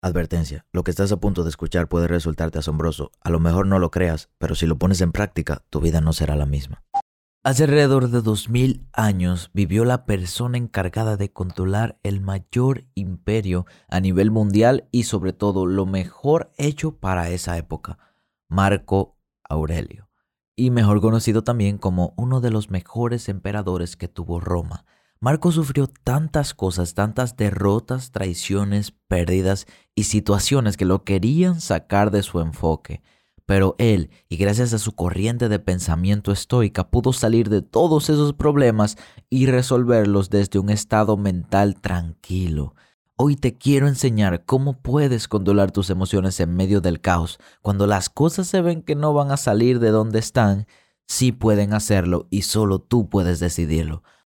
Advertencia, lo que estás a punto de escuchar puede resultarte asombroso. A lo mejor no lo creas, pero si lo pones en práctica, tu vida no será la misma. Hace alrededor de 2000 años vivió la persona encargada de controlar el mayor imperio a nivel mundial y sobre todo lo mejor hecho para esa época, Marco Aurelio, y mejor conocido también como uno de los mejores emperadores que tuvo Roma. Marco sufrió tantas cosas, tantas derrotas, traiciones, pérdidas y situaciones que lo querían sacar de su enfoque. Pero él, y gracias a su corriente de pensamiento estoica, pudo salir de todos esos problemas y resolverlos desde un estado mental tranquilo. Hoy te quiero enseñar cómo puedes controlar tus emociones en medio del caos. Cuando las cosas se ven que no van a salir de donde están, sí pueden hacerlo y solo tú puedes decidirlo.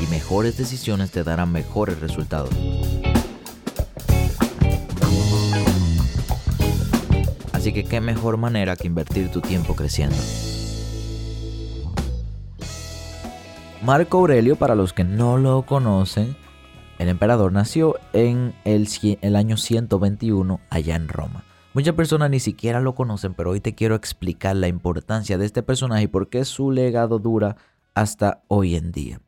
y mejores decisiones te darán mejores resultados. Así que qué mejor manera que invertir tu tiempo creciendo. Marco Aurelio, para los que no lo conocen, el emperador nació en el, año 121 allá en Roma. Muchas personas ni siquiera lo conocen, pero hoy te quiero explicar la importancia de este personaje y por qué su legado dura hasta hoy en día.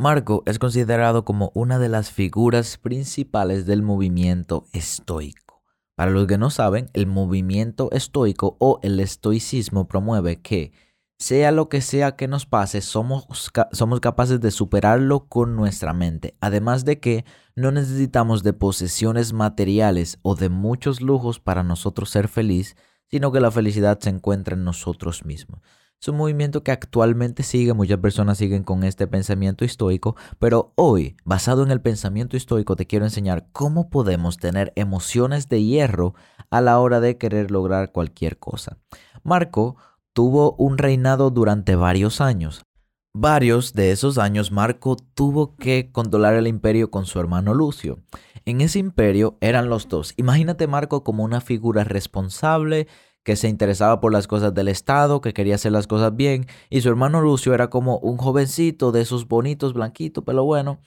Marco es considerado como una de las figuras principales del movimiento estoico. Para los que no saben, el movimiento estoico o el estoicismo promueve que, sea lo que sea que nos pase, somos, somos capaces de superarlo con nuestra mente. Además de que no necesitamos de posesiones materiales o de muchos lujos para nosotros ser feliz, sino que la felicidad se encuentra en nosotros mismos. Es un movimiento que actualmente sigue, muchas personas siguen con este pensamiento estoico, pero hoy, basado en el pensamiento estoico, te quiero enseñar cómo podemos tener emociones de hierro a la hora de querer lograr cualquier cosa. Marco tuvo un reinado durante varios años. Varios de esos años Marco tuvo que controlar el imperio con su hermano Lucio. En ese imperio eran los dos. Imagínate Marco como una figura responsable, que se interesaba por las cosas del Estado, que quería hacer las cosas bien, y su hermano Lucio era como un jovencito de esos bonitos, blanquitos, pero bueno,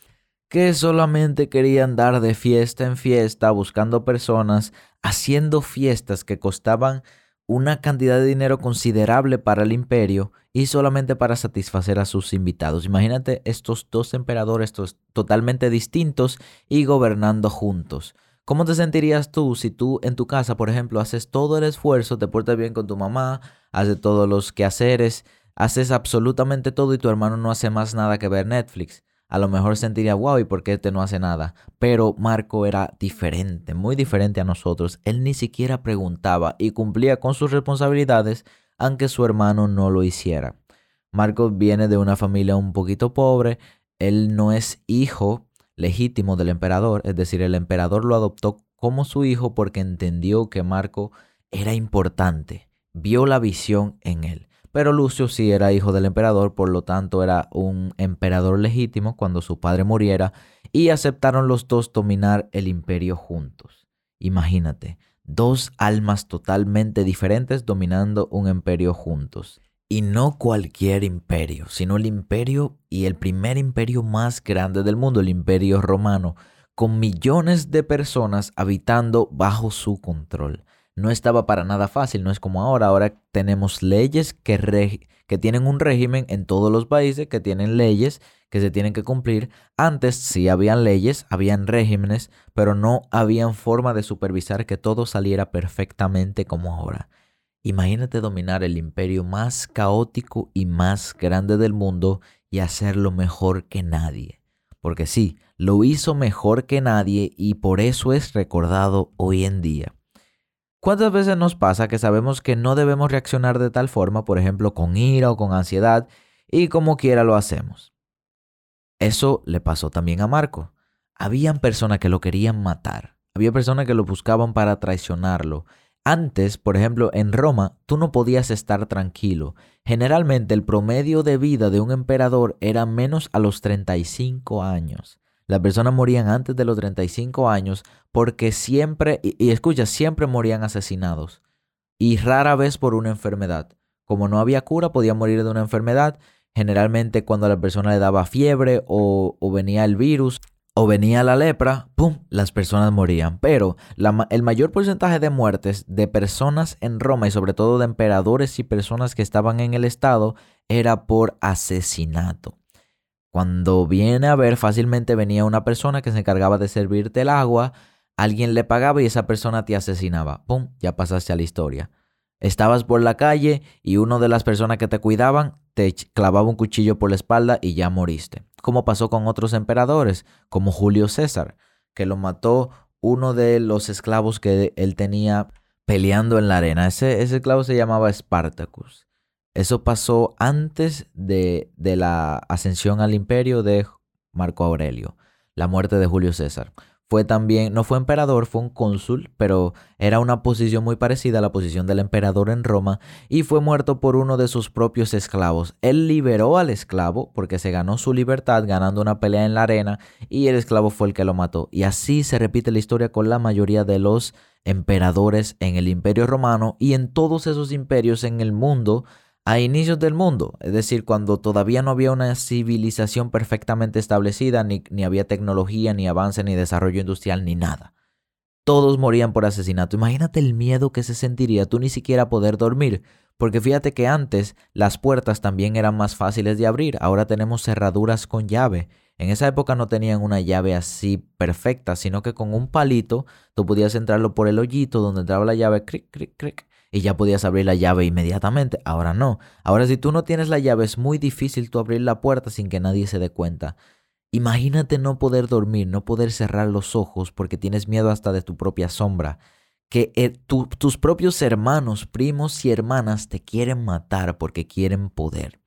que solamente quería andar de fiesta en fiesta, buscando personas, haciendo fiestas que costaban una cantidad de dinero considerable para el imperio y solamente para satisfacer a sus invitados. Imagínate estos dos emperadores totalmente distintos y gobernando juntos. ¿Cómo te sentirías tú si tú en tu casa, por ejemplo, haces todo el esfuerzo, te portas bien con tu mamá, haces todos los quehaceres, haces absolutamente todo y tu hermano no hace más nada que ver Netflix? A lo mejor sentiría, wow, ¿y por qué este no hace nada? Pero Marco era diferente, muy diferente a nosotros. Él ni siquiera preguntaba y cumplía con sus responsabilidades aunque su hermano no lo hiciera. Marco viene de una familia un poquito pobre, él no es hijo legítimo del emperador, es decir, el emperador lo adoptó como su hijo porque entendió que Marco era importante, vio la visión en él. Pero Lucio sí era hijo del emperador, por lo tanto era un emperador legítimo cuando su padre muriera y aceptaron los dos dominar el imperio juntos. Imagínate, dos almas totalmente diferentes dominando un imperio juntos. Y no cualquier imperio, sino el imperio y el primer imperio más grande del mundo, el imperio romano, con millones de personas habitando bajo su control. No estaba para nada fácil, no es como ahora. Ahora tenemos leyes que, que tienen un régimen en todos los países, que tienen leyes que se tienen que cumplir. Antes sí habían leyes, habían regímenes, pero no habían forma de supervisar que todo saliera perfectamente como ahora. Imagínate dominar el imperio más caótico y más grande del mundo y hacerlo mejor que nadie. Porque sí, lo hizo mejor que nadie y por eso es recordado hoy en día. ¿Cuántas veces nos pasa que sabemos que no debemos reaccionar de tal forma, por ejemplo, con ira o con ansiedad, y como quiera lo hacemos? Eso le pasó también a Marco. Habían personas que lo querían matar. Había personas que lo buscaban para traicionarlo. Antes, por ejemplo, en Roma, tú no podías estar tranquilo. Generalmente el promedio de vida de un emperador era menos a los 35 años. Las personas morían antes de los 35 años porque siempre, y, escucha, siempre morían asesinados. Y rara vez por una enfermedad. Como no había cura, podían morir de una enfermedad. Generalmente cuando a la persona le daba fiebre o, venía el virus o venía la lepra, ¡pum!, las personas morían. Pero el mayor porcentaje de muertes de personas en Roma y sobre todo de emperadores y personas que estaban en el Estado era por asesinato. Cuando viene a ver, fácilmente venía una persona que se encargaba de servirte el agua, alguien le pagaba y esa persona te asesinaba. ¡Pum! Ya pasaste a la historia. Estabas por la calle y uno de las personas que te cuidaban te clavaba un cuchillo por la espalda y ya moriste. Como pasó con otros emperadores, como Julio César, que lo mató uno de los esclavos que él tenía peleando en la arena. Ese, esclavo se llamaba Spartacus. Eso pasó antes de la ascensión al imperio de Marco Aurelio, la muerte de Julio César. Fue también, no fue emperador, fue un cónsul, pero era una posición muy parecida a la posición del emperador en Roma y fue muerto por uno de sus propios esclavos. Él liberó al esclavo porque se ganó su libertad ganando una pelea en la arena y el esclavo fue el que lo mató. Y así se repite la historia con la mayoría de los emperadores en el imperio romano y en todos esos imperios en el mundo a inicios del mundo, es decir, cuando todavía no había una civilización perfectamente establecida, ni, ni, había tecnología, ni avance, ni desarrollo industrial, ni nada. Todos morían por asesinato. Imagínate el miedo que se sentiría tú ni siquiera poder dormir, porque fíjate que antes las puertas también eran más fáciles de abrir, ahora tenemos cerraduras con llave. En esa época no tenían una llave así perfecta, sino que con un palito tú podías entrarlo por el hoyito donde entraba la llave, cric, cric, cric, y ya podías abrir la llave inmediatamente. Ahora no. Ahora si tú no tienes la llave es muy difícil tú abrir la puerta sin que nadie se dé cuenta. Imagínate no poder dormir, no poder cerrar los ojos porque tienes miedo hasta de tu propia sombra. Que eh, tus propios hermanos, primos y hermanas te quieren matar porque quieren poder.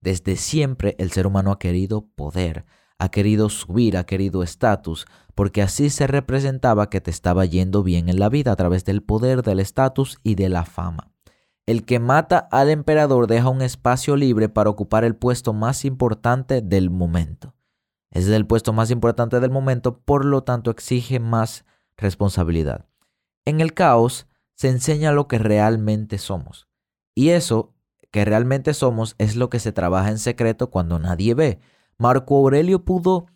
Desde siempre el ser humano ha querido poder ha querido subir, ha querido estatus, porque así se representaba que te estaba yendo bien en la vida a través del poder, del estatus y de la fama. El que mata al emperador deja un espacio libre para ocupar el puesto más importante del momento. Es el puesto más importante del momento, por lo tanto exige más responsabilidad. En el caos se enseña lo que realmente somos. Y eso que realmente somos es lo que se trabaja en secreto cuando nadie ve. Marco Aurelio pudo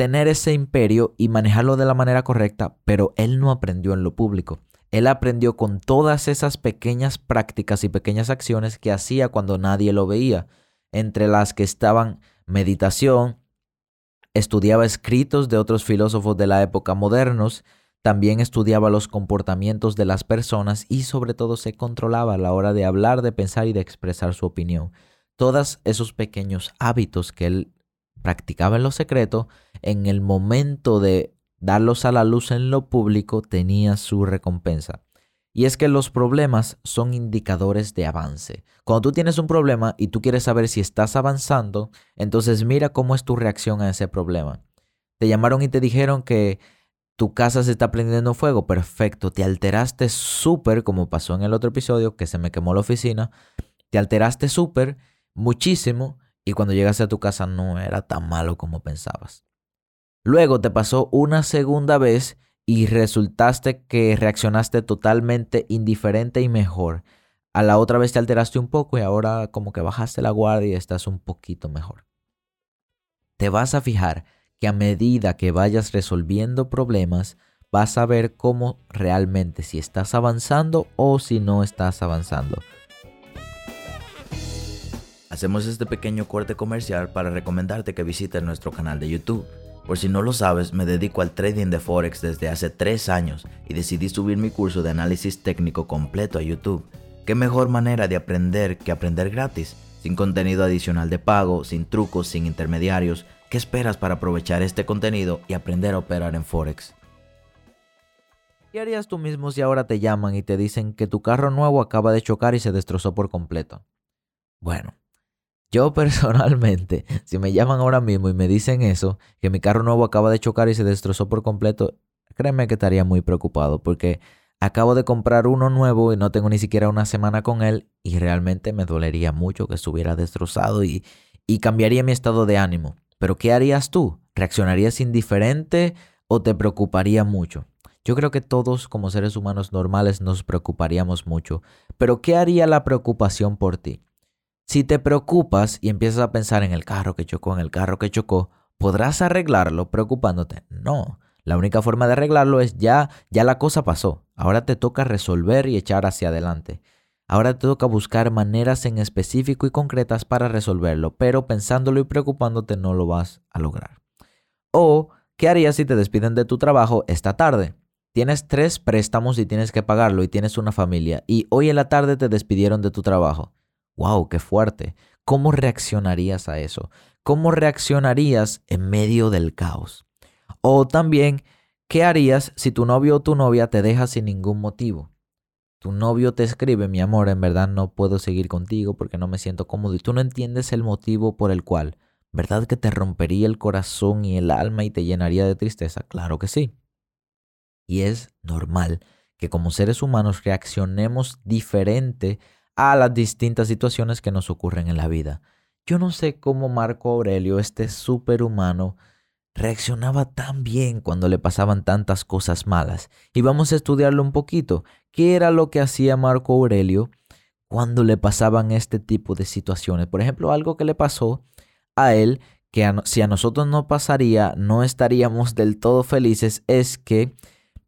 tener ese imperio y manejarlo de la manera correcta, pero él no aprendió en lo público. Él aprendió con todas esas pequeñas prácticas y pequeñas acciones que hacía cuando nadie lo veía, entre las que estaban meditación, estudiaba escritos de otros filósofos de la época modernos, también estudiaba los comportamientos de las personas y sobre todo se controlaba a la hora de hablar, de pensar y de expresar su opinión. Todos esos pequeños hábitos que él practicaba en lo secreto, en el momento de darlos a la luz en lo público tenía su recompensa. Y es que los problemas son indicadores de avance. Cuando tú tienes un problema y tú quieres saber si estás avanzando, entonces mira cómo es tu reacción a ese problema. Te llamaron y te dijeron que tu casa se está prendiendo fuego, perfecto, te alteraste súper, como pasó en el otro episodio, que se me quemó la oficina, te alteraste súper, muchísimo, y cuando llegaste a tu casa no era tan malo como pensabas. Luego te pasó una segunda vez y resultaste que reaccionaste totalmente indiferente y mejor. A la otra vez te alteraste un poco y ahora como que bajaste la guardia y estás un poquito mejor. Te vas a fijar que a medida que vayas resolviendo problemas, vas a ver cómo realmente si estás avanzando o si no estás avanzando. Hacemos este pequeño corte comercial para recomendarte que visites nuestro canal de YouTube. Por si no lo sabes, me dedico al trading de Forex desde hace 3 años y decidí subir mi curso de análisis técnico completo a YouTube. ¿Qué mejor manera de aprender que aprender gratis? Sin contenido adicional de pago, sin trucos, sin intermediarios. ¿Qué esperas para aprovechar este contenido y aprender a operar en Forex? ¿Qué harías tú mismo si ahora te llaman y te dicen que tu carro nuevo acaba de chocar y se destrozó por completo? Bueno, yo personalmente, si me llaman ahora mismo y me dicen eso, que mi carro nuevo acaba de chocar y se destrozó por completo, créeme que estaría muy preocupado porque acabo de comprar uno nuevo y no tengo ni siquiera una semana con él y realmente me dolería mucho que estuviera destrozado y, cambiaría mi estado de ánimo. Pero ¿qué harías tú? ¿Reaccionarías indiferente o te preocuparía mucho? Yo creo que todos como seres humanos normales nos preocuparíamos mucho, pero ¿qué haría la preocupación por ti? Si te preocupas y empiezas a pensar en el carro que chocó, en el carro que chocó, ¿podrás arreglarlo preocupándote? No. La única forma de arreglarlo es ya, ya la cosa pasó. Ahora te toca resolver y echar hacia adelante. Ahora te toca buscar maneras en específico y concretas para resolverlo, pero pensándolo y preocupándote no lo vas a lograr. O, ¿qué harías si te despiden de tu trabajo esta tarde? Tienes tres préstamos y tienes que pagarlo y tienes una familia y hoy en la tarde te despidieron de tu trabajo. ¡Wow! ¡Qué fuerte! ¿Cómo reaccionarías a eso? ¿Cómo reaccionarías en medio del caos? O también, ¿qué harías si tu novio o tu novia te deja sin ningún motivo? Tu novio te escribe, mi amor, en verdad no puedo seguir contigo porque no me siento cómodo y tú no entiendes el motivo por el cual. ¿Verdad que te rompería el corazón y el alma y te llenaría de tristeza? Claro que sí. Y es normal que como seres humanos reaccionemos diferente a las distintas situaciones que nos ocurren en la vida. Yo no sé cómo Marco Aurelio, este superhumano, reaccionaba tan bien cuando le pasaban tantas cosas malas. Y vamos a estudiarlo un poquito. ¿Qué era lo que hacía Marco Aurelio cuando le pasaban este tipo de situaciones? Por ejemplo, algo que le pasó a él, que si a nosotros no pasaría, no estaríamos del todo felices, es que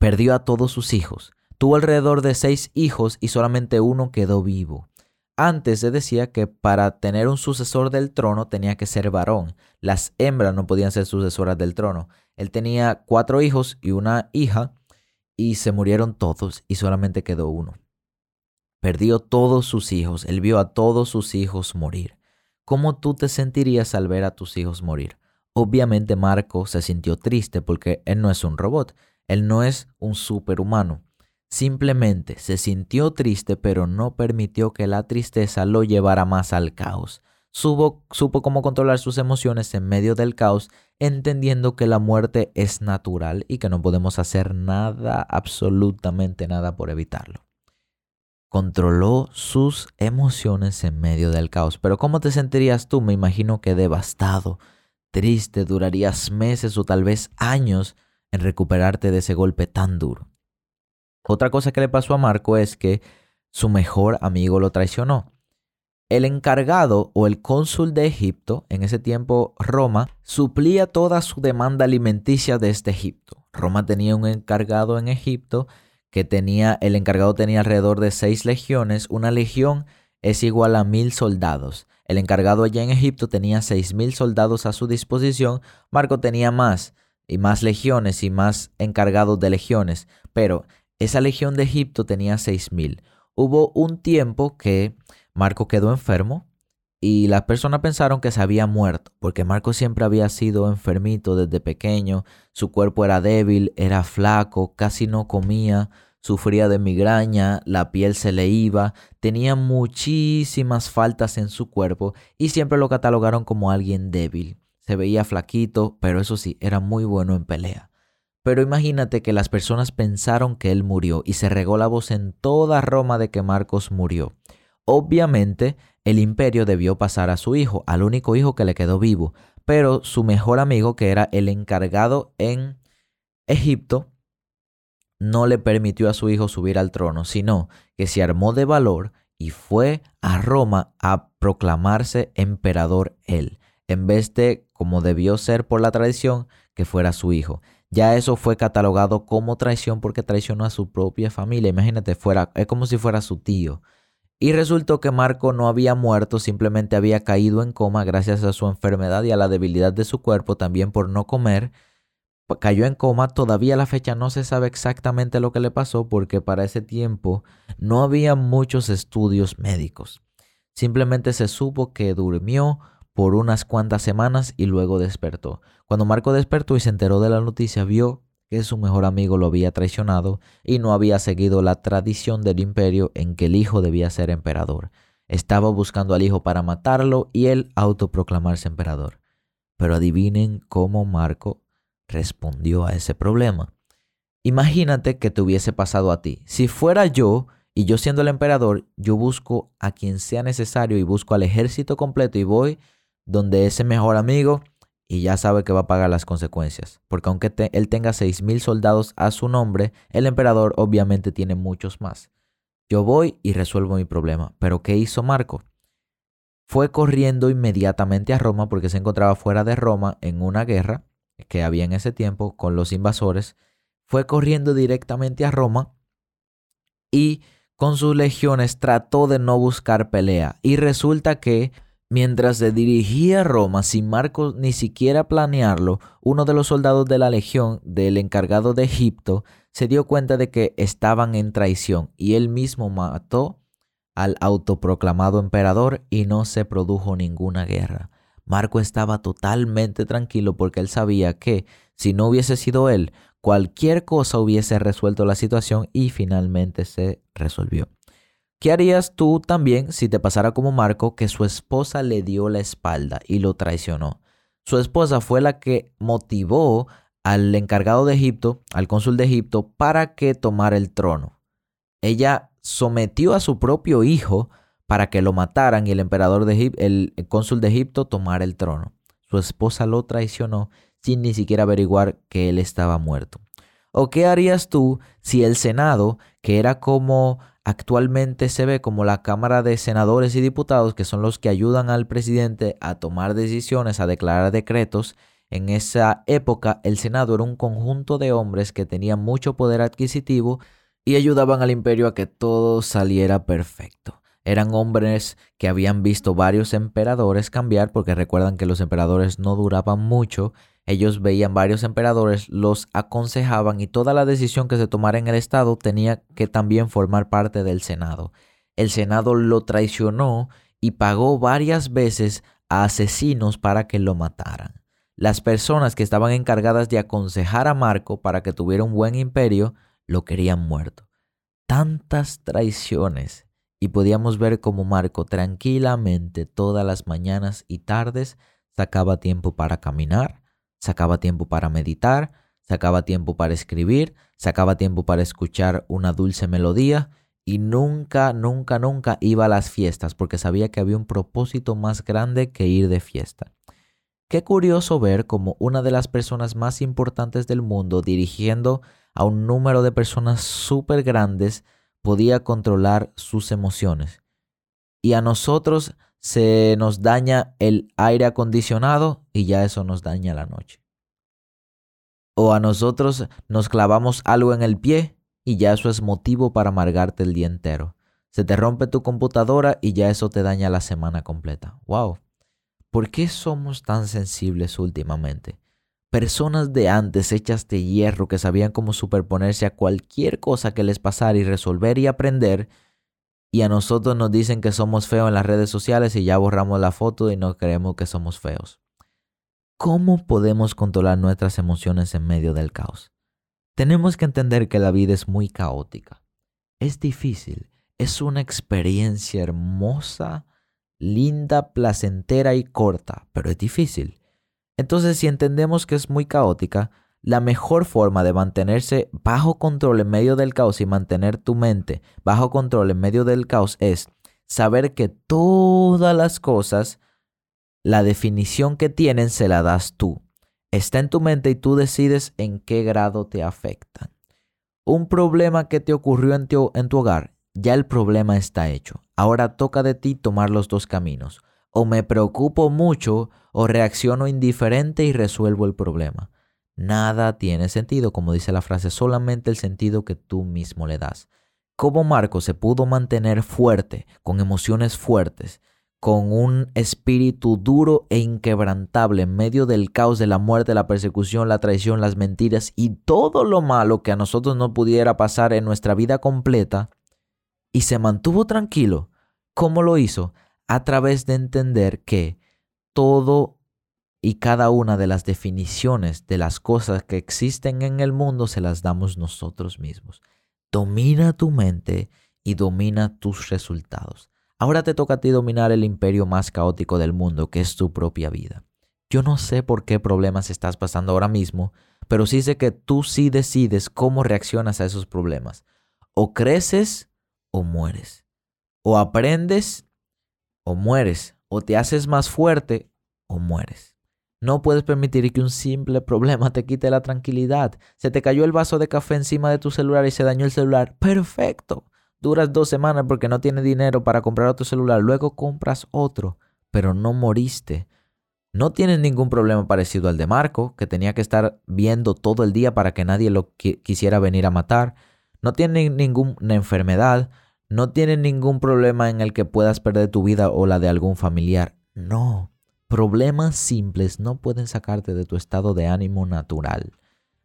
Perdió a todos sus hijos. Tuvo alrededor de seis hijos y solamente uno quedó vivo. Antes se decía que para tener un sucesor del trono tenía que ser varón. Las hembras no podían ser sucesoras del trono. Él tenía cuatro hijos y una hija y se murieron todos y solamente quedó uno. Perdió todos sus hijos. Él vio a todos sus hijos morir. ¿Cómo tú te sentirías al ver a tus hijos morir? Obviamente Marco se sintió triste porque él no es un robot. Él no es un superhumano. Simplemente se sintió triste, pero no permitió que la tristeza lo llevara más al caos. Supo, cómo controlar sus emociones en medio del caos, entendiendo que la muerte es natural y que no podemos hacer nada, absolutamente nada por evitarlo. Controló sus emociones en medio del caos. Pero ¿cómo te sentirías tú? Me imagino que devastado, triste, durarías meses o tal vez años en recuperarte de ese golpe tan duro. Otra cosa que le pasó a Marco es que su mejor amigo lo traicionó. El encargado o el cónsul de Egipto, en ese tiempo Roma, suplía toda su demanda alimenticia de este Egipto. Roma tenía un encargado en Egipto que tenía, el encargado tenía alrededor de seis legiones. Una legión es igual a mil soldados. El encargado allá en Egipto tenía seis mil soldados a su disposición. Marco tenía más y más legiones y más encargados de legiones, pero esa legión de Egipto tenía seis mil. Hubo un tiempo que Marco quedó enfermo y las personas pensaron que se había muerto, porque Marco siempre había sido enfermito desde pequeño, su cuerpo era débil, era flaco, casi no comía, sufría de migraña, la piel se le iba, tenía muchísimas faltas en su cuerpo y siempre lo catalogaron como alguien débil se veía flaquito, pero eso sí, era muy bueno en pelea. Pero imagínate que las personas pensaron que él murió y se regó la voz en toda Roma de que Marcos murió. Obviamente, el imperio debió pasar a su hijo, al único hijo que le quedó vivo, pero su mejor amigo, que era el encargado en Egipto, no le permitió a su hijo subir al trono, sino que se armó de valor y fue a Roma a proclamarse emperador él en vez de, como debió ser por la tradición, que fuera su hijo. Ya eso fue catalogado como traición porque traicionó a su propia familia. Imagínate, fuera, es como si fuera su tío. Y resultó que Marco no había muerto, simplemente había caído en coma gracias a su enfermedad y a la debilidad de su cuerpo, también por no comer. Cayó en coma, todavía la fecha no se sabe exactamente lo que le pasó porque para ese tiempo no había muchos estudios médicos. Simplemente se supo que durmió por unas cuantas semanas y luego despertó. Cuando Marco despertó y se enteró de la noticia, vio que su mejor amigo lo había traicionado y no había seguido la tradición del imperio en que el hijo debía ser emperador. Estaba buscando al hijo para matarlo y él autoproclamarse emperador. Pero adivinen cómo Marco respondió a ese problema. Imagínate que te hubiese pasado a ti. Si fuera yo y yo siendo el emperador, yo busco a quien sea necesario y busco al ejército completo y voy donde ese mejor amigo y ya sabe que va a pagar las consecuencias. Porque aunque él tenga 6.000 soldados a su nombre, el emperador obviamente tiene muchos más. Yo voy y resuelvo mi problema. Pero ¿qué hizo Marco? Fue corriendo inmediatamente a Roma porque se encontraba fuera de Roma en una guerra que había en ese tiempo con los invasores fue corriendo directamente a Roma y con sus legiones trató de no buscar pelea. Y resulta que mientras se dirigía a Roma, sin Marcos ni siquiera planearlo, uno de los soldados de la legión del encargado de Egipto se dio cuenta de que estaban en traición y él mismo mató al autoproclamado emperador y no se produjo ninguna guerra. Marco estaba totalmente tranquilo porque él sabía que si no hubiese sido él, cualquier cosa hubiese resuelto la situación y finalmente se resolvió. ¿Qué harías tú también si te pasara como Marco que su esposa le dio la espalda y lo traicionó? Su esposa fue la que motivó al encargado de Egipto, al cónsul de Egipto, para que tomara el trono. Ella sometió a su propio hijo para que lo mataran y el emperador de Egipto, el cónsul de Egipto tomara el trono. Su esposa lo traicionó sin ni siquiera averiguar que él estaba muerto. ¿O qué harías tú si el Senado, que era como actualmente se ve como la Cámara de Senadores y Diputados, que son los que ayudan al presidente a tomar decisiones, a declarar decretos, en esa época el Senado era un conjunto de hombres que tenían mucho poder adquisitivo y ayudaban al imperio a que todo saliera perfecto. Eran hombres que habían visto varios emperadores cambiar, porque recuerdan que los emperadores no duraban mucho ellos veían varios emperadores, los aconsejaban y toda la decisión que se tomara en el Estado tenía que también formar parte del Senado. El Senado lo traicionó y pagó varias veces a asesinos para que lo mataran. Las personas que estaban encargadas de aconsejar a Marco para que tuviera un buen imperio lo querían muerto. Tantas traiciones y podíamos ver cómo Marco tranquilamente todas las mañanas y tardes sacaba tiempo para caminar, sacaba tiempo para meditar, sacaba tiempo para escribir, sacaba tiempo para escuchar una dulce melodía y nunca, nunca, nunca iba a las fiestas porque sabía que había un propósito más grande que ir de fiesta. Qué curioso ver cómo una de las personas más importantes del mundo dirigiendo a un número de personas súper grandes podía controlar sus emociones. Y a nosotros se nos daña el aire acondicionado y ya eso nos daña la noche. O a nosotros nos clavamos algo en el pie y ya eso es motivo para amargarte el día entero. Se te rompe tu computadora y ya eso te daña la semana completa. ¡Wow! ¿Por qué somos tan sensibles últimamente? Personas de antes hechas de hierro que sabían cómo superponerse a cualquier cosa que les pasara y resolver y aprender y a nosotros nos dicen que somos feos en las redes sociales y ya borramos la foto y no creemos que somos feos. ¿Cómo podemos controlar nuestras emociones en medio del caos? Tenemos que entender que la vida es muy caótica. Es difícil, es una experiencia hermosa, linda, placentera y corta, pero es difícil. Entonces, si entendemos que es muy caótica, la mejor forma de mantenerse bajo control en medio del caos y mantener tu mente bajo control en medio del caos es saber que todas las cosas, la definición que tienen se la das tú. Está en tu mente y tú decides en qué grado te afectan. Un problema que te ocurrió en tu, en tu hogar, ya el problema está hecho. Ahora toca de ti tomar los dos caminos. O me preocupo mucho o reacciono indiferente y resuelvo el problema. Nada tiene sentido, como dice la frase, solamente el sentido que tú mismo le das. ¿Cómo Marco se pudo mantener fuerte, con emociones fuertes, con un espíritu duro e inquebrantable en medio del caos de la muerte, la persecución, la traición, las mentiras y todo lo malo que a nosotros no pudiera pasar en nuestra vida completa? Y se mantuvo tranquilo. ¿Cómo lo hizo? A través de entender que todo y cada una de las definiciones de las cosas que existen en el mundo se las damos nosotros mismos. Domina tu mente y domina tus resultados. Ahora te toca a ti dominar el imperio más caótico del mundo, que es tu propia vida. Yo no sé por qué problemas estás pasando ahora mismo, pero sí sé que tú sí decides cómo reaccionas a esos problemas. O creces o mueres. O aprendes o mueres. O te haces más fuerte o mueres. No puedes permitir que un simple problema te quite la tranquilidad. Se te cayó el vaso de café encima de tu celular y se dañó el celular. Perfecto. Duras dos semanas porque no tienes dinero para comprar otro celular. Luego compras otro. Pero no moriste. No tienes ningún problema parecido al de Marco, que tenía que estar viendo todo el día para que nadie lo quisiera venir a matar. No tienes ninguna enfermedad. No tienes ningún problema en el que puedas perder tu vida o la de algún familiar. No. Problemas simples no pueden sacarte de tu estado de ánimo natural.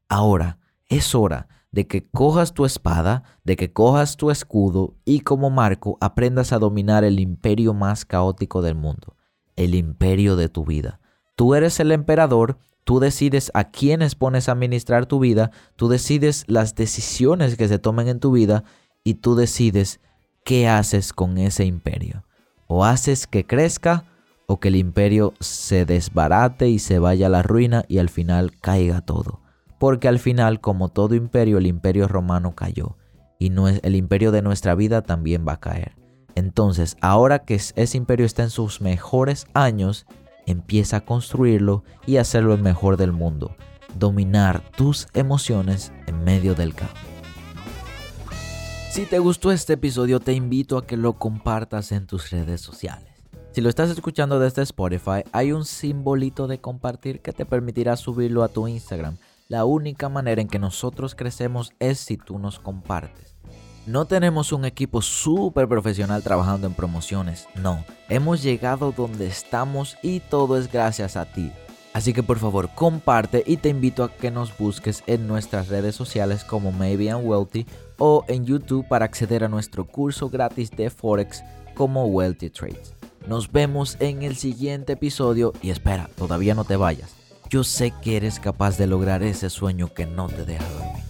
Ahora, es hora de que cojas tu espada, de que cojas tu escudo y como Marco aprendas a dominar el imperio más caótico del mundo, el imperio de tu vida. Tú eres el emperador, tú decides a quiénes pones a administrar tu vida, tú decides las decisiones que se tomen en tu vida y tú decides qué haces con ese imperio. O haces que crezca o que el imperio se desbarate y se vaya a la ruina y al final caiga todo. Porque al final, como todo imperio, el imperio romano cayó y el imperio de nuestra vida también va a caer. Entonces, ahora que ese imperio está en sus mejores años, empieza a construirlo y hacerlo el mejor del mundo. Dominar tus emociones en medio del caos. Si te gustó este episodio, te invito a que lo compartas en tus redes sociales. Si lo estás escuchando desde Spotify, hay un simbolito de compartir que te permitirá subirlo a tu Instagram. La única manera en que nosotros crecemos es si tú nos compartes. No tenemos un equipo súper profesional trabajando en promociones, no. Hemos llegado donde estamos y todo es gracias a ti. Así que por favor comparte y te invito a que nos busques en nuestras redes sociales como Maybe I'm Wealthy o en YouTube para acceder a nuestro curso gratis de Forex como Wealthy Trades. Nos vemos en el siguiente episodio y espera, todavía no te vayas. Yo sé que eres capaz de lograr ese sueño que no te deja dormir.